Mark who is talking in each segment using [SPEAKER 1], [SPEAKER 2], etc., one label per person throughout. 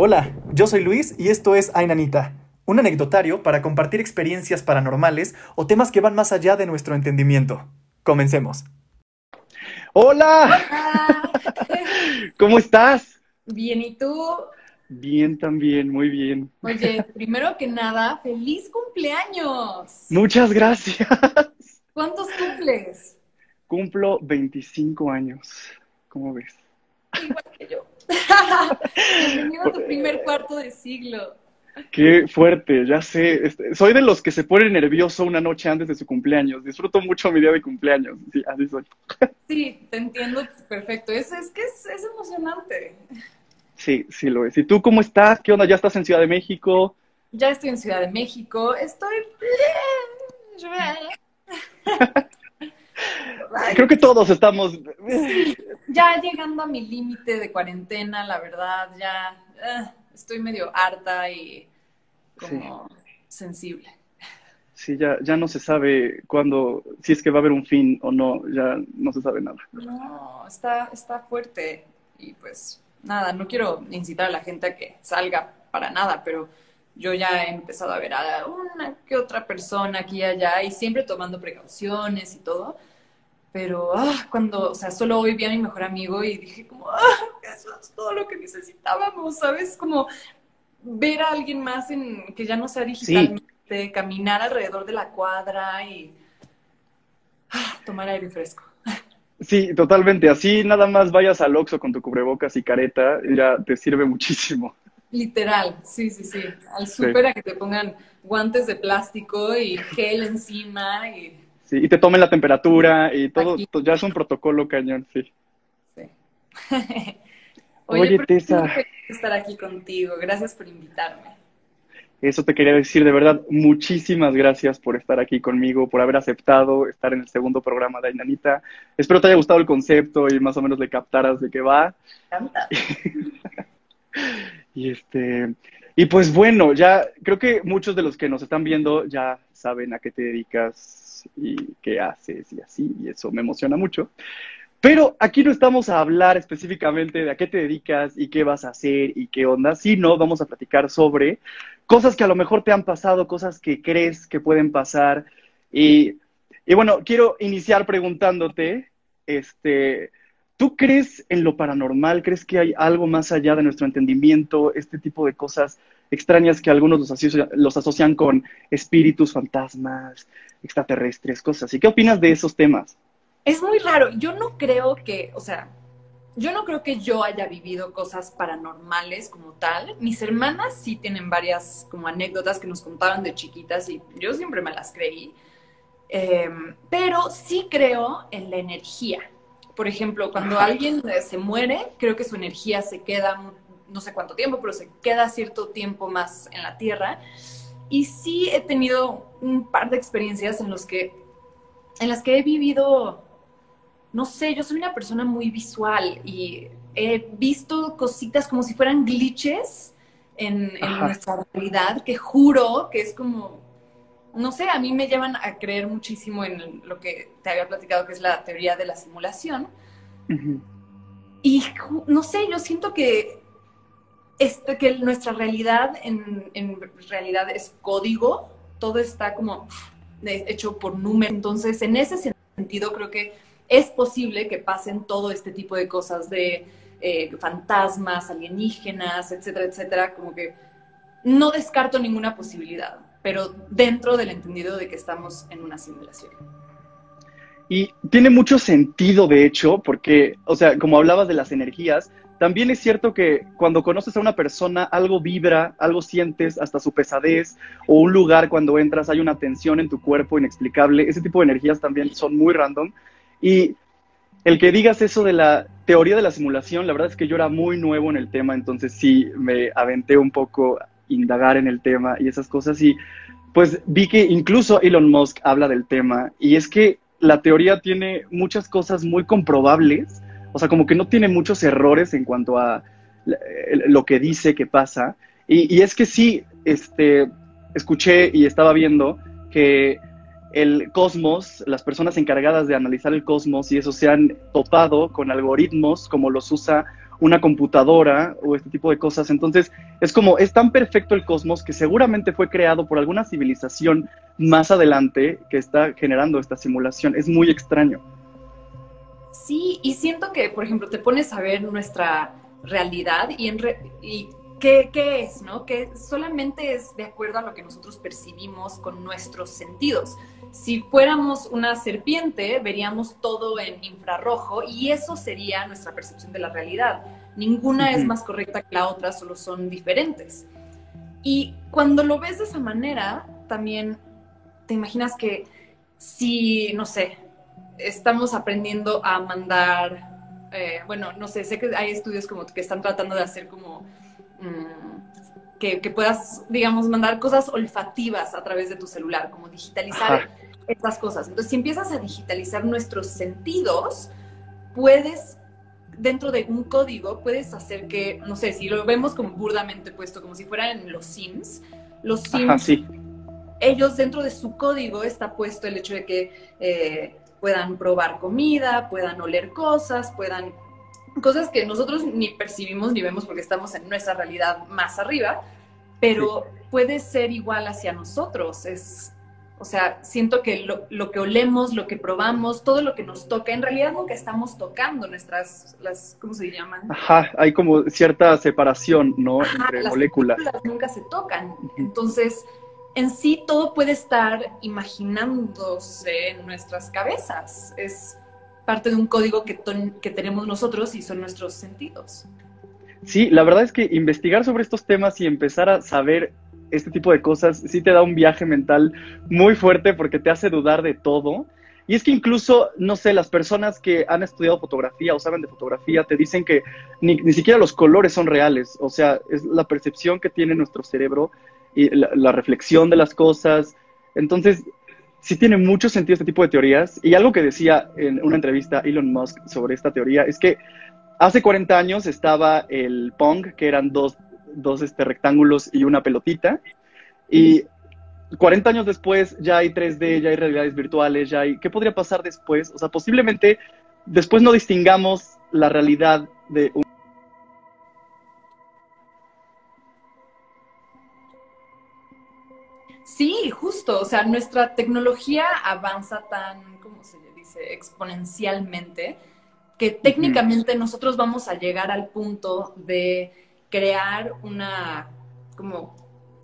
[SPEAKER 1] Hola, yo soy Luis y esto es Ainanita, un anecdotario para compartir experiencias paranormales o temas que van más allá de nuestro entendimiento. Comencemos.
[SPEAKER 2] Hola,
[SPEAKER 3] Hola.
[SPEAKER 2] ¿cómo estás?
[SPEAKER 3] Bien, ¿y tú?
[SPEAKER 2] Bien también, muy bien.
[SPEAKER 3] Oye, primero que nada, feliz cumpleaños.
[SPEAKER 2] Muchas gracias.
[SPEAKER 3] ¿Cuántos cumples?
[SPEAKER 2] Cumplo 25 años. ¿Cómo ves?
[SPEAKER 3] Igual que yo. Bienvenido a tu primer cuarto de siglo.
[SPEAKER 2] Qué fuerte, ya sé. Este, soy de los que se pone nervioso una noche antes de su cumpleaños. Disfruto mucho mi día de cumpleaños. Sí, así soy.
[SPEAKER 3] Sí, te entiendo perfecto. Es, es que es, es emocionante.
[SPEAKER 2] Sí, sí lo es. ¿Y tú cómo estás? ¿Qué onda? ¿Ya estás en Ciudad de México?
[SPEAKER 3] Ya estoy en Ciudad de México. Estoy bien.
[SPEAKER 2] Creo que todos estamos.
[SPEAKER 3] Ya llegando a mi límite de cuarentena, la verdad, ya eh, estoy medio harta y como sensible.
[SPEAKER 2] Sí, ya, ya no se sabe cuándo, si es que va a haber un fin o no, ya no se sabe nada.
[SPEAKER 3] No, está, está fuerte. Y pues nada, no quiero incitar a la gente a que salga para nada, pero yo ya he empezado a ver a una que otra persona aquí y allá y siempre tomando precauciones y todo. Pero ah, cuando, o sea, solo hoy vi a mi mejor amigo y dije como, ah, eso es todo lo que necesitábamos, ¿sabes? Como ver a alguien más en que ya no sea digitalmente, caminar alrededor de la cuadra y ah, tomar aire fresco.
[SPEAKER 2] Sí, totalmente. Así nada más vayas al Oxxo con tu cubrebocas y careta, ya te sirve muchísimo.
[SPEAKER 3] Literal, sí, sí, sí. Al súper a que te pongan guantes de plástico y gel encima y...
[SPEAKER 2] Sí, y te tomen la temperatura y todo,
[SPEAKER 3] Aquí.
[SPEAKER 2] ya es un protocolo cañón, sí.
[SPEAKER 3] Sí.
[SPEAKER 2] Oye,
[SPEAKER 3] Oye,
[SPEAKER 2] Tessa.
[SPEAKER 3] estar aquí contigo. Gracias por invitarme.
[SPEAKER 2] Eso te quería decir, de verdad, muchísimas gracias por estar aquí conmigo, por haber aceptado estar en el segundo programa de Ainanita. Espero te haya gustado el concepto y más o menos le captaras de qué va.
[SPEAKER 3] Me encanta.
[SPEAKER 2] Y este, y pues bueno, ya creo que muchos de los que nos están viendo ya saben a qué te dedicas y qué haces y así, y eso me emociona mucho. Pero aquí no estamos a hablar específicamente de a qué te dedicas y qué vas a hacer y qué onda, sino vamos a platicar sobre cosas que a lo mejor te han pasado, cosas que crees que pueden pasar. Y, y bueno, quiero iniciar preguntándote, este, ¿Tú crees en lo paranormal? ¿Crees que hay algo más allá de nuestro entendimiento? Este tipo de cosas extrañas que algunos los, asocia- los asocian con espíritus, fantasmas, extraterrestres, cosas así. ¿Qué opinas de esos temas?
[SPEAKER 3] Es muy raro. Yo no creo que, o sea, yo no creo que yo haya vivido cosas paranormales como tal. Mis hermanas sí tienen varias como anécdotas que nos contaban de chiquitas y yo siempre me las creí. Eh, pero sí creo en la energía. Por ejemplo, cuando alguien se muere, creo que su energía se queda, no sé cuánto tiempo, pero se queda cierto tiempo más en la tierra. Y sí he tenido un par de experiencias en los que, en las que he vivido, no sé, yo soy una persona muy visual y he visto cositas como si fueran glitches en, nuestra realidad que juro que es como, no sé, a mí me llevan a creer muchísimo en lo que te había platicado, que es la teoría de la simulación. Y no sé, yo siento que, este, que nuestra realidad en, realidad es código, todo está como hecho por números. Entonces, en ese sentido, creo que es posible que pasen todo este tipo de cosas de eh, fantasmas, alienígenas, etcétera, etcétera, como que no descarto ninguna posibilidad, pero dentro del entendido de que estamos en una simulación.
[SPEAKER 2] Y tiene mucho sentido, de hecho, porque, o sea, como hablabas de las energías, también es cierto que cuando conoces a una persona, algo vibra, algo sientes, hasta su pesadez, o un lugar cuando entras, hay una tensión en tu cuerpo inexplicable. Ese tipo de energías también son muy random. Y el que digas eso de la teoría de la simulación, la verdad es que yo era muy nuevo en el tema, entonces sí me aventé un poco a indagar en el tema y esas cosas. Y pues vi que incluso Elon Musk habla del tema, y es que la teoría tiene muchas cosas muy comprobables, o sea, como que no tiene muchos errores en cuanto a lo que dice que pasa. Y, y es que sí, este, escuché y estaba viendo que el cosmos, las personas encargadas de analizar el cosmos y eso se han topado con algoritmos como los usa una computadora o este tipo de cosas. Entonces, es como, es tan perfecto el cosmos que seguramente fue creado por alguna civilización más adelante que está generando esta simulación. Es muy extraño.
[SPEAKER 3] Sí, y siento que, por ejemplo, te pones a ver nuestra realidad y, en y ¿qué, ¿qué, es, no? Que solamente es de acuerdo a lo que nosotros percibimos con nuestros sentidos. Si fuéramos una serpiente, veríamos todo en infrarrojo y eso sería nuestra percepción de la realidad. Ninguna es más correcta que la otra, solo son diferentes. Y cuando lo ves de esa manera, también te imaginas que si, no sé, estamos aprendiendo a mandar, eh, bueno, no sé, sé que hay estudios como que están tratando de hacer como mm, que, puedas, digamos, mandar cosas olfativas a través de tu celular, como digitalizar estas cosas. Entonces, si empiezas a digitalizar nuestros sentidos, puedes, dentro de un código, puedes hacer que, no sé, si lo vemos como burdamente puesto, como si fueran en los Sims, los Sims, ellos dentro de su código está puesto el hecho de que eh, puedan probar comida, puedan oler cosas, puedan cosas que nosotros ni percibimos ni vemos porque estamos en nuestra realidad más arriba, pero puede ser igual hacia nosotros. Es, o sea, siento que lo, que olemos, lo que probamos, todo lo que nos toca, en realidad nunca estamos tocando nuestras, las, ¿cómo se llaman?
[SPEAKER 2] Ajá, hay como cierta separación, ¿no? Entre moléculas.
[SPEAKER 3] moléculas. Nunca se tocan. Entonces, en sí todo puede estar imaginándose en nuestras cabezas. Es parte de un código que, que tenemos nosotros y son nuestros sentidos.
[SPEAKER 2] Sí, la verdad es que investigar sobre estos temas y empezar a saber este tipo de cosas sí te da un viaje mental muy fuerte porque te hace dudar de todo. Y es que incluso, no sé, las personas que han estudiado fotografía o saben de fotografía te dicen que ni, ni siquiera los colores son reales. O sea, es la percepción que tiene nuestro cerebro y la, reflexión de las cosas. Entonces, sí tiene mucho sentido este tipo de teorías. Y algo que decía en una entrevista Elon Musk sobre esta teoría es que hace 40 años estaba el Pong, que eran dos, dos este, rectángulos y una pelotita. Y 40 años después ya hay 3D, ya hay realidades virtuales, ya hay... ¿Qué podría pasar después? O sea, posiblemente después no distingamos la realidad de un
[SPEAKER 3] Sí, justo, o sea, nuestra tecnología avanza tan, ¿cómo se dice?, exponencialmente, que técnicamente nosotros vamos a llegar al punto de crear una, como,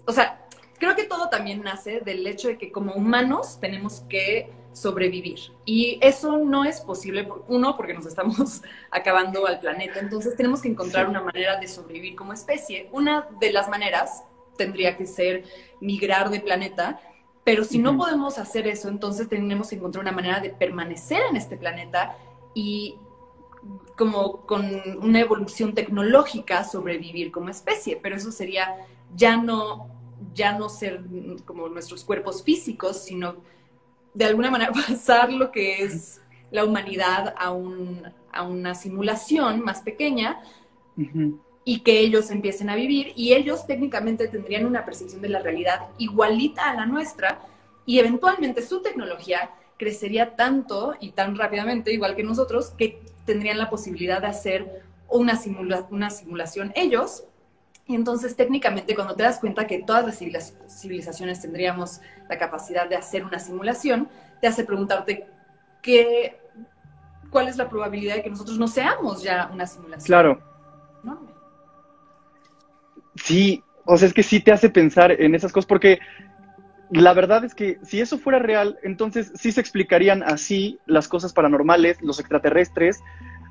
[SPEAKER 3] o sea, creo que todo también nace del hecho de que como humanos tenemos que sobrevivir. Y eso no es posible, uno, porque nos estamos acabando al planeta, entonces tenemos que encontrar una manera de sobrevivir como especie. Una de las maneras tendría que ser migrar de planeta, pero si no podemos hacer eso, entonces tenemos que encontrar una manera de permanecer en este planeta y como con una evolución tecnológica sobrevivir como especie, pero eso sería ya no ya no ser como nuestros cuerpos físicos, sino de alguna manera pasar lo que es la humanidad a, un, a una simulación más pequeña, y que ellos empiecen a vivir y ellos técnicamente tendrían una percepción de la realidad igualita a la nuestra y eventualmente su tecnología crecería tanto y tan rápidamente, igual que nosotros, que tendrían la posibilidad de hacer una, una simulación ellos. Y entonces técnicamente cuando te das cuenta que todas las civilizaciones tendríamos la capacidad de hacer una simulación, te hace preguntarte qué, cuál es la probabilidad de que nosotros no seamos ya una simulación.
[SPEAKER 2] Claro. Sí, o sea, es que sí te hace pensar en esas cosas, porque la verdad es que si eso fuera real, entonces sí se explicarían así las cosas paranormales, los extraterrestres,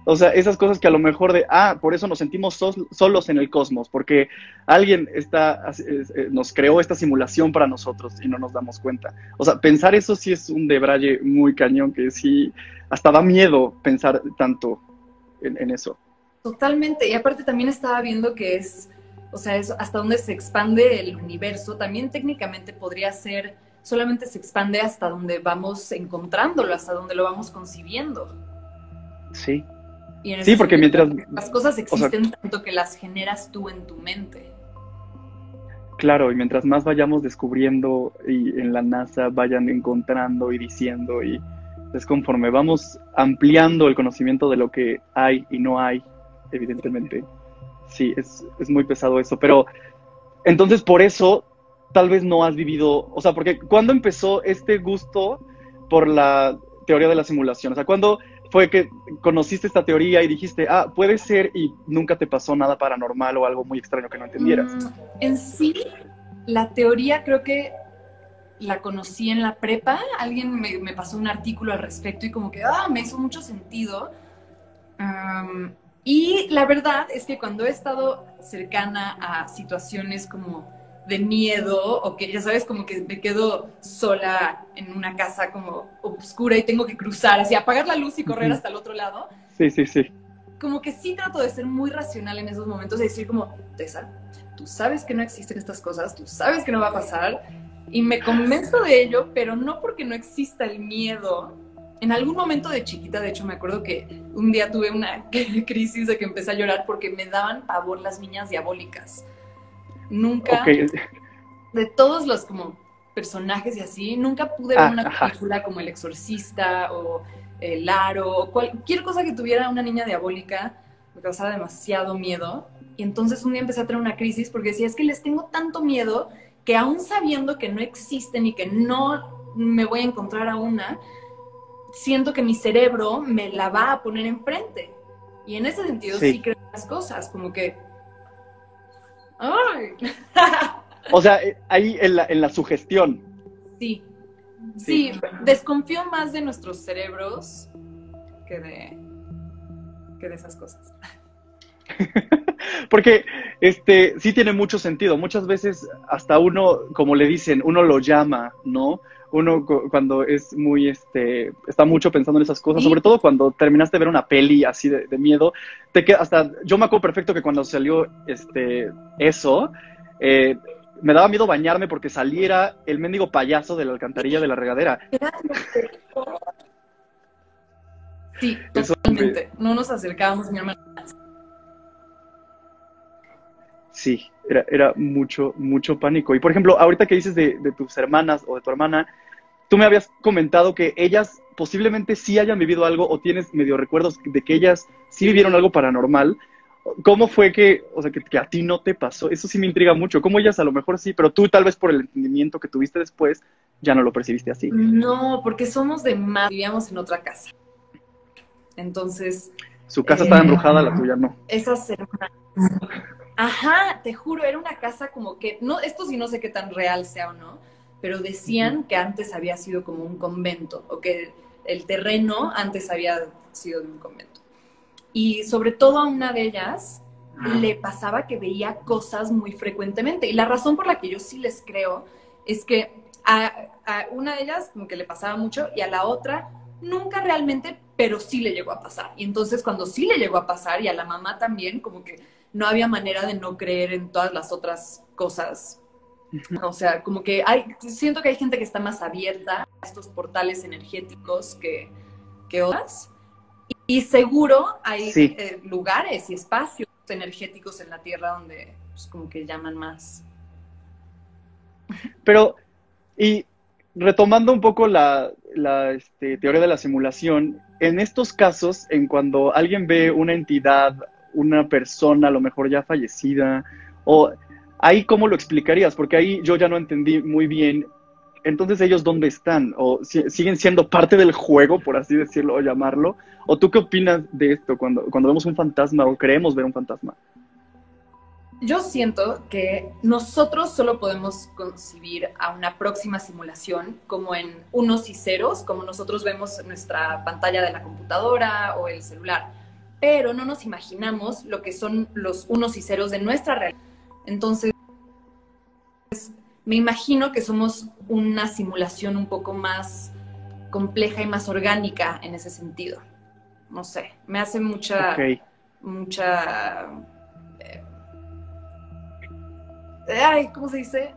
[SPEAKER 2] o sea, esas cosas que a lo mejor de, ah, por eso nos sentimos solos en el cosmos, porque alguien está, eh, nos creó esta simulación para nosotros y no nos damos cuenta. O sea, pensar eso sí es un debraye muy cañón, que sí, hasta da miedo pensar tanto en eso.
[SPEAKER 3] Totalmente, y aparte también estaba viendo que es o sea, es hasta dónde se expande el universo, también técnicamente podría ser, solamente se expande hasta donde vamos encontrándolo, hasta donde lo vamos concibiendo.
[SPEAKER 2] Sí. sí, porque mientras...
[SPEAKER 3] Las cosas existen tanto que las generas tú en tu mente.
[SPEAKER 2] Claro, y mientras más vayamos descubriendo y en la NASA vayan encontrando y diciendo y es conforme vamos ampliando el conocimiento de lo que hay y no hay evidentemente. Sí, es, es muy pesado eso, pero entonces por eso tal vez no has vivido, o sea, porque ¿cuándo empezó este gusto por la teoría de la simulación? O sea, ¿cuándo fue que conociste esta teoría y dijiste, ah, puede ser y nunca te pasó nada paranormal o algo muy extraño que no entendieras? Mm,
[SPEAKER 3] en sí, la teoría creo que la conocí en la prepa, alguien me, pasó un artículo al respecto y como que, ah, me hizo mucho sentido. Y la verdad es que cuando he estado cercana a situaciones como de miedo o que ya sabes como que me quedo sola en una casa como oscura y tengo que cruzar, así apagar la luz y correr hasta el otro lado.
[SPEAKER 2] Sí, sí, sí.
[SPEAKER 3] Como que sí trato de ser muy racional en esos momentos y decir como, Tessa, tú sabes que no existen estas cosas, tú sabes que no va a pasar y me convenzo de ello, pero no porque no exista el miedo. En algún momento de chiquita, de hecho, me acuerdo que un día tuve una crisis de que empecé a llorar porque me daban pavor las niñas diabólicas. Nunca, de todos los como personajes y así, nunca pude ver ah, una película como El Exorcista o El Aro o cualquier cosa que tuviera una niña diabólica me causaba demasiado miedo. Y entonces un día empecé a tener una crisis porque decía, es que les tengo tanto miedo que aún sabiendo que no existen y que no me voy a encontrar a una, siento que mi cerebro me la va a poner enfrente. Y en ese sentido sí, creo las cosas, como que... ¡Ay!
[SPEAKER 2] o sea, eh, ahí en la, en la sugestión.
[SPEAKER 3] Sí. sí. desconfío más de nuestros cerebros que de, que de esas cosas.
[SPEAKER 2] Porque este sí tiene mucho sentido. Muchas veces hasta uno, como le dicen, uno lo llama, ¿no? Uno cuando es muy, este, está mucho pensando en esas cosas, sobre todo cuando terminaste de ver una peli así de, miedo, te queda hasta, yo me acuerdo perfecto que cuando salió este, eso, eh, me daba miedo bañarme porque saliera el mendigo payaso de la alcantarilla de la regadera.
[SPEAKER 3] Sí, totalmente. No nos acercábamos, mi hermana
[SPEAKER 2] Sí, era, era mucho, mucho pánico. Y por ejemplo, ahorita que dices de, tus hermanas o de tu hermana, tú me habías comentado que ellas posiblemente sí hayan vivido algo o tienes medio recuerdos de que ellas sí vivieron algo paranormal. ¿Cómo fue que, o sea, que, a ti no te pasó? Eso sí me intriga mucho. ¿Cómo ellas a lo mejor sí, pero tú tal vez por el entendimiento que tuviste después ya no lo percibiste así?
[SPEAKER 3] No, porque somos de más, vivíamos en otra casa. Entonces...
[SPEAKER 2] Su casa estaba embrujada, la tuya no.
[SPEAKER 3] Esas hermanas Ajá, te juro, era una casa como que, no, esto sí no sé qué tan real sea o no, pero decían que antes había sido como un convento, o que el terreno antes había sido de un convento. Y sobre todo a una de ellas le pasaba que veía cosas muy frecuentemente. Y la razón por la que yo sí les creo es que a, a una de ellas como que le pasaba mucho y a la otra nunca realmente, pero sí le llegó a pasar. Y entonces cuando sí le llegó a pasar y a la mamá también, como que no había manera de no creer en todas las otras cosas. O sea, como que hay, siento que hay gente que está más abierta a estos portales energéticos que, que otras. Y, seguro hay eh, lugares y espacios energéticos en la Tierra donde pues, como que llaman más.
[SPEAKER 2] Pero, y retomando un poco la, la este, teoría de la simulación, en estos casos, en cuando alguien ve una entidad una persona a lo mejor ya fallecida? O ahí cómo lo explicarías, porque ahí yo ya no entendí muy bien. Entonces ellos dónde están o siguen siendo parte del juego, por así decirlo o llamarlo. ¿O tú qué opinas de esto cuando, cuando vemos un fantasma o creemos ver un fantasma?
[SPEAKER 3] Yo siento que nosotros solo podemos concebir a una próxima simulación como en unos y ceros, como nosotros vemos nuestra pantalla de la computadora o el celular pero no nos imaginamos lo que son los unos y ceros de nuestra realidad. Entonces, me imagino que somos una simulación un poco más compleja y más orgánica en ese sentido. No sé, me hace mucha, mucha, eh, ay, ¿cómo se dice?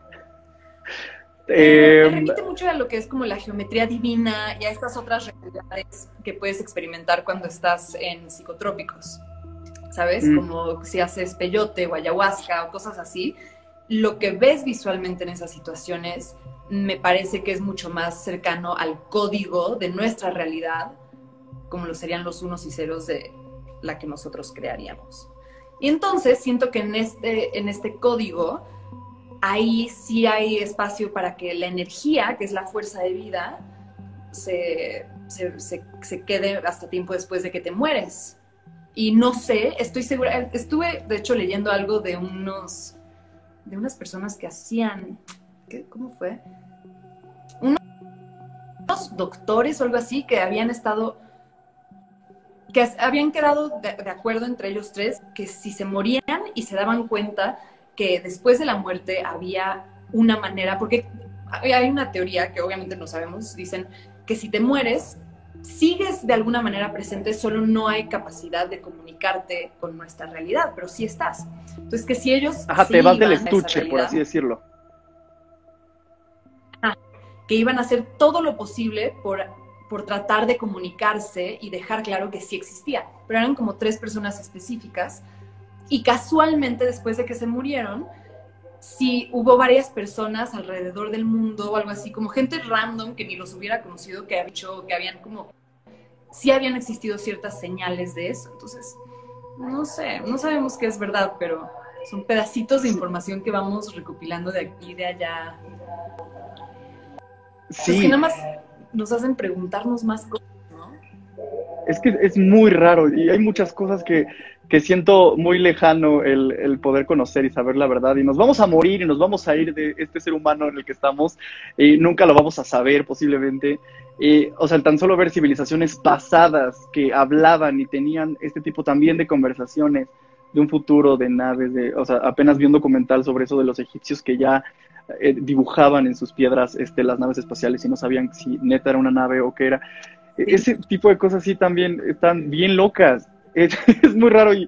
[SPEAKER 3] Eh, me remite mucho a lo que es como la geometría divina y a estas otras realidades que puedes experimentar cuando estás en psicotrópicos, ¿sabes? Mm. Como si haces peyote o ayahuasca o cosas así. Lo que ves visualmente en esas situaciones me parece que es mucho más cercano al código de nuestra realidad, como lo serían los unos y ceros de la que nosotros crearíamos. Y entonces siento que en este, en este código, ahí sí hay espacio para que la energía, que es la fuerza de vida, se, se, quede hasta tiempo después de que te mueres. Y no sé, estoy segura, estuve de hecho leyendo algo de unos, de unas personas que hacían, ¿cómo fue? Unos doctores o algo así que habían estado que habían quedado de, acuerdo entre ellos tres que si se morían y se daban cuenta que después de la muerte había una manera, porque hay una teoría que obviamente no sabemos, dicen que si te mueres, sigues de alguna manera presente, solo no hay capacidad de comunicarte con nuestra realidad, pero sí estás. Entonces, que si ellos...
[SPEAKER 2] Ajá, te vas del estuche, por así decirlo.
[SPEAKER 3] que iban a hacer todo lo posible por por tratar de comunicarse y dejar claro que sí existía. Pero eran como tres personas específicas y casualmente después de que se murieron, sí hubo varias personas alrededor del mundo o algo así, como gente random que ni los hubiera conocido, que habían dicho que habían como, sí habían existido ciertas señales de eso. Entonces, no sé, no sabemos qué es verdad, pero son pedacitos de información que vamos recopilando de aquí y de allá. Sí. que nada más nos hacen preguntarnos más cosas, ¿no?
[SPEAKER 2] Es que es muy raro y hay muchas cosas que, que siento muy lejano el, el, poder conocer y saber la verdad. Y nos vamos a morir y nos vamos a ir de este ser humano en el que estamos y nunca lo vamos a saber posiblemente. o sea, tan solo ver civilizaciones pasadas que hablaban y tenían este tipo también de conversaciones de un futuro de naves, de, o sea, apenas vi un documental sobre eso de los egipcios que ya eh, dibujaban en sus piedras este, las naves espaciales y no sabían si neta era una nave o qué era. E, ese tipo de cosas sí también están bien locas. Es, muy raro y,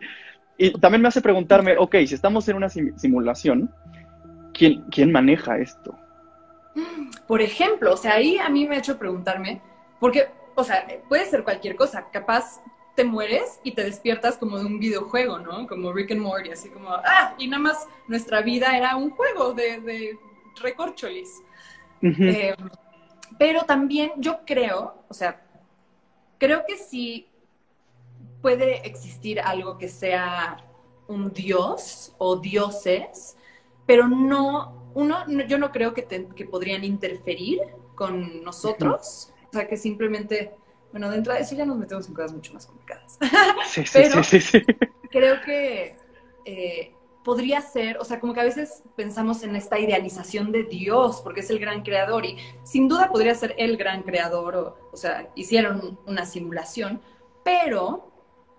[SPEAKER 2] y, también me hace preguntarme, ok, si estamos en una simulación, ¿quién, ¿quién maneja esto?
[SPEAKER 3] Por ejemplo, o sea, ahí a mí me ha hecho preguntarme, porque, o sea, puede ser cualquier cosa, capaz te mueres y te despiertas como de un videojuego, ¿no? Como Rick and Morty, así como, ah, y nada más nuestra vida era un juego de, recorcholis. Eh, pero también yo creo, o sea, creo que sí puede existir algo que sea un dios o dioses, pero no, uno, yo no creo que, que podrían interferir con nosotros, o sea, que simplemente, bueno, dentro de eso ya nos metemos en cosas mucho más complicadas. Sí, sí, pero sí, sí, Creo que eh, podría ser, o sea, como que a veces pensamos en esta idealización de Dios, porque es el gran creador, y sin duda podría ser el gran creador, o, o sea, hicieron una simulación, pero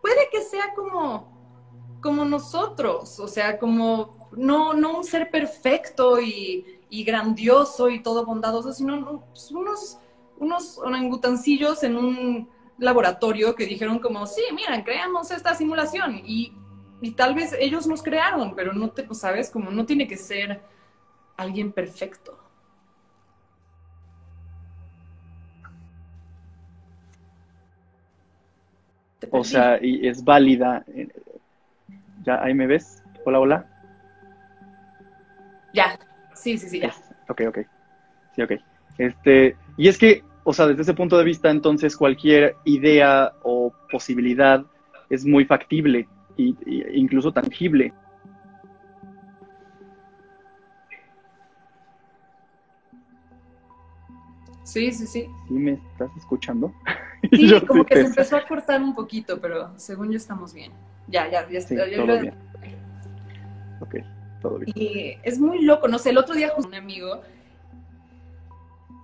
[SPEAKER 3] puede que sea como, como nosotros, o sea, como no, no un ser perfecto y, grandioso y todo bondadoso, sino pues, unos, unos orangutancillos en un laboratorio que dijeron como, sí, miren, creamos esta simulación y y tal vez ellos nos crearon, pero no te, sabes, como no tiene que ser alguien perfecto.
[SPEAKER 2] O sea, y es válida. Eh, ¿Ya ahí me ves? Hola, hola.
[SPEAKER 3] Ya, sí, sí, sí, ya.
[SPEAKER 2] Ok, ok. Sí, ok. Este, y es que, o sea, desde ese punto de vista, entonces cualquier idea o posibilidad es muy factible incluso tangible.
[SPEAKER 3] Sí, sí, sí.
[SPEAKER 2] ¿Sí me estás escuchando?
[SPEAKER 3] Sí, como que se empezó a cortar un poquito, pero según yo estamos bien. Ya, ya, ya,
[SPEAKER 2] todo bien. Ok, todo bien.
[SPEAKER 3] Y es muy loco, no sé, el otro día un amigo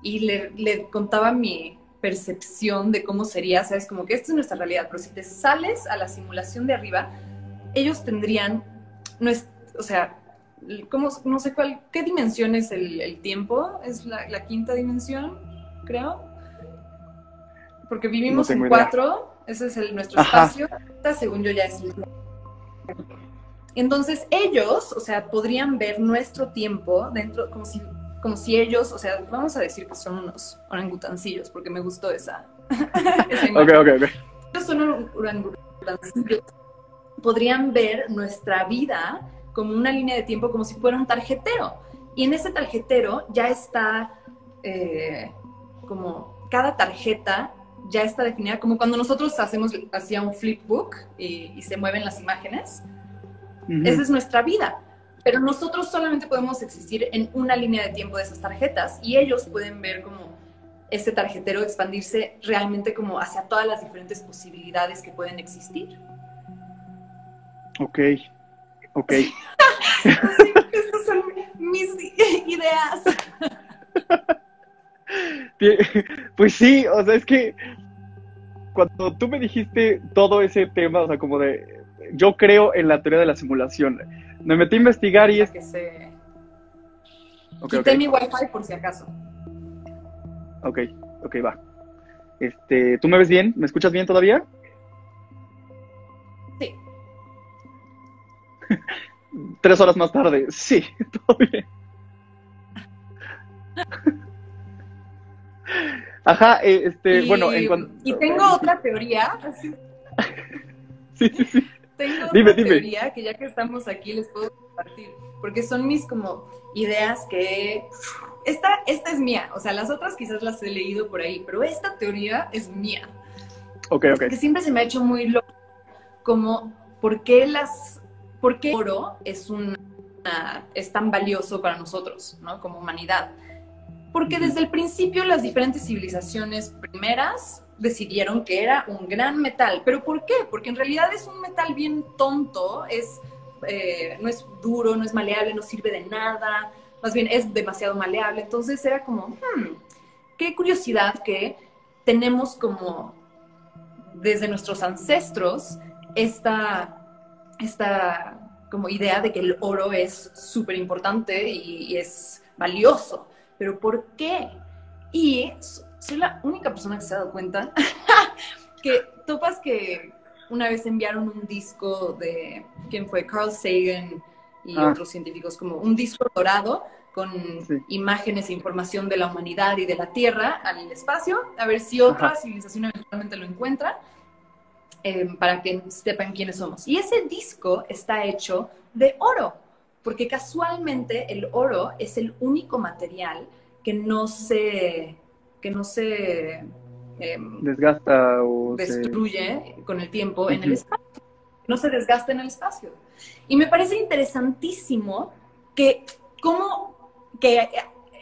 [SPEAKER 3] y le, le contaba mi, percepción de cómo sería, sabes, como que esta es nuestra realidad, pero si te sales a la simulación de arriba, ellos tendrían, no es, o sea, ¿cómo, no sé cuál, qué dimensión es el, tiempo, es la, quinta dimensión, creo, porque vivimos en cuatro, ese es el, nuestro espacio, según yo ya es entonces ellos, o sea, podrían ver nuestro tiempo dentro, como si como si ellos, o sea, vamos a decir que son unos orangutancillos, porque me gustó esa.
[SPEAKER 2] ok, ok, ok.
[SPEAKER 3] Ellos son orangutancillos. Podrían ver nuestra vida como una línea de tiempo, como si fuera un tarjetero. Y en ese tarjetero ya está eh, como cada tarjeta ya está definida, como cuando nosotros hacemos hacía un flipbook y, y se mueven las imágenes. Esa es nuestra vida. Pero nosotros solamente podemos existir en una línea de tiempo de esas tarjetas y ellos pueden ver como ese tarjetero expandirse realmente como hacia todas las diferentes posibilidades que pueden existir.
[SPEAKER 2] Ok, ok.
[SPEAKER 3] Estas son mis ideas.
[SPEAKER 2] Pues sí, o sea, es que cuando tú me dijiste todo ese tema, o sea, como de, yo creo en la teoría de la simulación, me metí a investigar y es...
[SPEAKER 3] Que se... Quité mi wifi por si acaso.
[SPEAKER 2] Ok, ok, va. Este, ¿tú me ves bien? ¿Me escuchas bien todavía?
[SPEAKER 3] Sí.
[SPEAKER 2] Tres horas más tarde, sí, todo bien. Ajá, eh, este, bueno, en cuanto...
[SPEAKER 3] Y tengo otra teoría.
[SPEAKER 2] sí, sí, sí.
[SPEAKER 3] Tengo otra teoría que ya que estamos aquí les puedo compartir, porque son mis como ideas que... Esta, esta es mía, o sea, las otras quizás las he leído por ahí, pero esta teoría es mía.
[SPEAKER 2] Ok, ok.
[SPEAKER 3] Porque siempre se me ha hecho muy loco como, ¿por qué las... ¿Por qué oro es, una, es tan valioso para nosotros, ¿no? Como humanidad? Porque desde el principio las diferentes civilizaciones primeras decidieron que era un gran metal. ¿Pero por qué? Porque en realidad es un metal bien tonto, es, eh, no es duro, no es maleable, no sirve de nada, más bien es demasiado maleable. Entonces era como, hmm, qué curiosidad que tenemos como desde nuestros ancestros esta, esta como idea de que el oro es súper importante y, y es valioso. ¿Pero por qué? Y soy la única persona que se ha dado cuenta que topas que una vez enviaron un disco de, ¿quién fue? Carl Sagan y ah. otros científicos, como un disco dorado con imágenes e información de la humanidad y de la Tierra al espacio, a ver si otra civilización eventualmente lo encuentra, em, para que sepan quiénes somos. Y ese disco está hecho de oro, porque casualmente el oro es el único material que no se que no se
[SPEAKER 2] em, desgasta o
[SPEAKER 3] destruye con el tiempo en el espacio, no se desgasta en el espacio. Y me parece interesantísimo que como que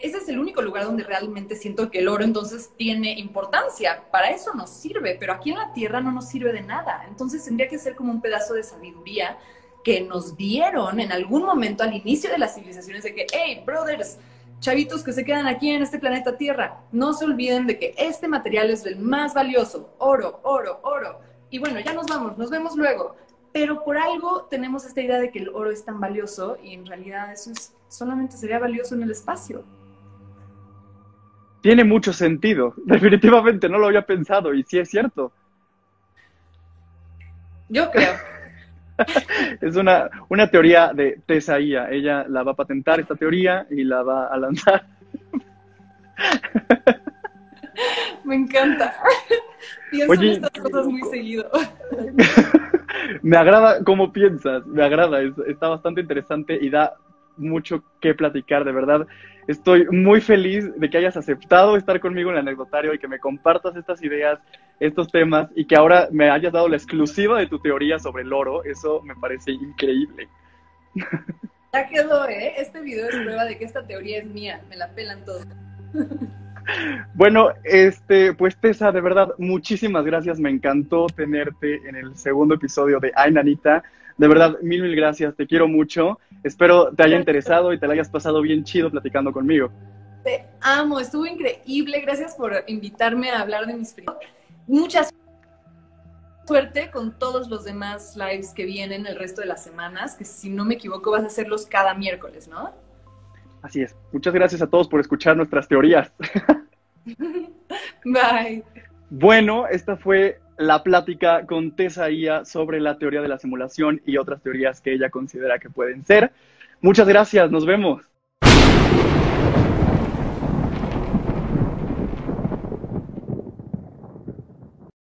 [SPEAKER 3] ese es el único lugar donde realmente siento que el oro entonces tiene importancia. Para eso nos sirve, pero aquí en la Tierra no nos sirve de nada. Entonces tendría que ser como un pedazo de sabiduría que nos dieron en algún momento al inicio de las civilizaciones de que, hey, brothers, chavitos que se quedan aquí en este planeta Tierra, no se olviden de que este material es el más valioso, oro, oro, oro. Y bueno, ya nos vamos, nos vemos luego. Pero por algo tenemos esta idea de que el oro es tan valioso y en realidad eso solamente sería valioso en el espacio.
[SPEAKER 2] Tiene mucho sentido, definitivamente no lo había pensado y sí es cierto.
[SPEAKER 3] Yo creo.
[SPEAKER 2] es una, una teoría de Tesaía. Ella la va a patentar esta teoría y la va a lanzar.
[SPEAKER 3] Me encanta. Pienso en estas cosas muy seguido.
[SPEAKER 2] me agrada cómo piensas, me agrada, está bastante interesante y da mucho que platicar, de verdad. Estoy muy feliz de que hayas aceptado estar conmigo en el anecdotario y que me compartas estas ideas, estos temas y que ahora me hayas dado la exclusiva de tu teoría sobre el oro. Eso me parece increíble.
[SPEAKER 3] Ya quedó, ¿eh? Este video es prueba de que esta teoría es mía. Me la pelan todos.
[SPEAKER 2] Bueno, este, pues Tessa, de verdad, muchísimas gracias. Me encantó tenerte en el segundo episodio de Ay, Nanita. De verdad, mil, mil gracias. Te quiero mucho. Espero te haya interesado y te la hayas pasado bien chido platicando conmigo.
[SPEAKER 3] Te amo, estuvo increíble. Gracias por invitarme a hablar de mis fríos. Mucha suerte con todos los demás lives que vienen el resto de las semanas, que si no me equivoco vas a hacerlos cada miércoles, ¿no?
[SPEAKER 2] Así es. Muchas gracias a todos por escuchar nuestras teorías.
[SPEAKER 3] Bye.
[SPEAKER 2] Bueno, esta fue la plática con Tessa Ia sobre la teoría de la simulación y otras teorías que ella considera que pueden ser. Muchas gracias, nos vemos.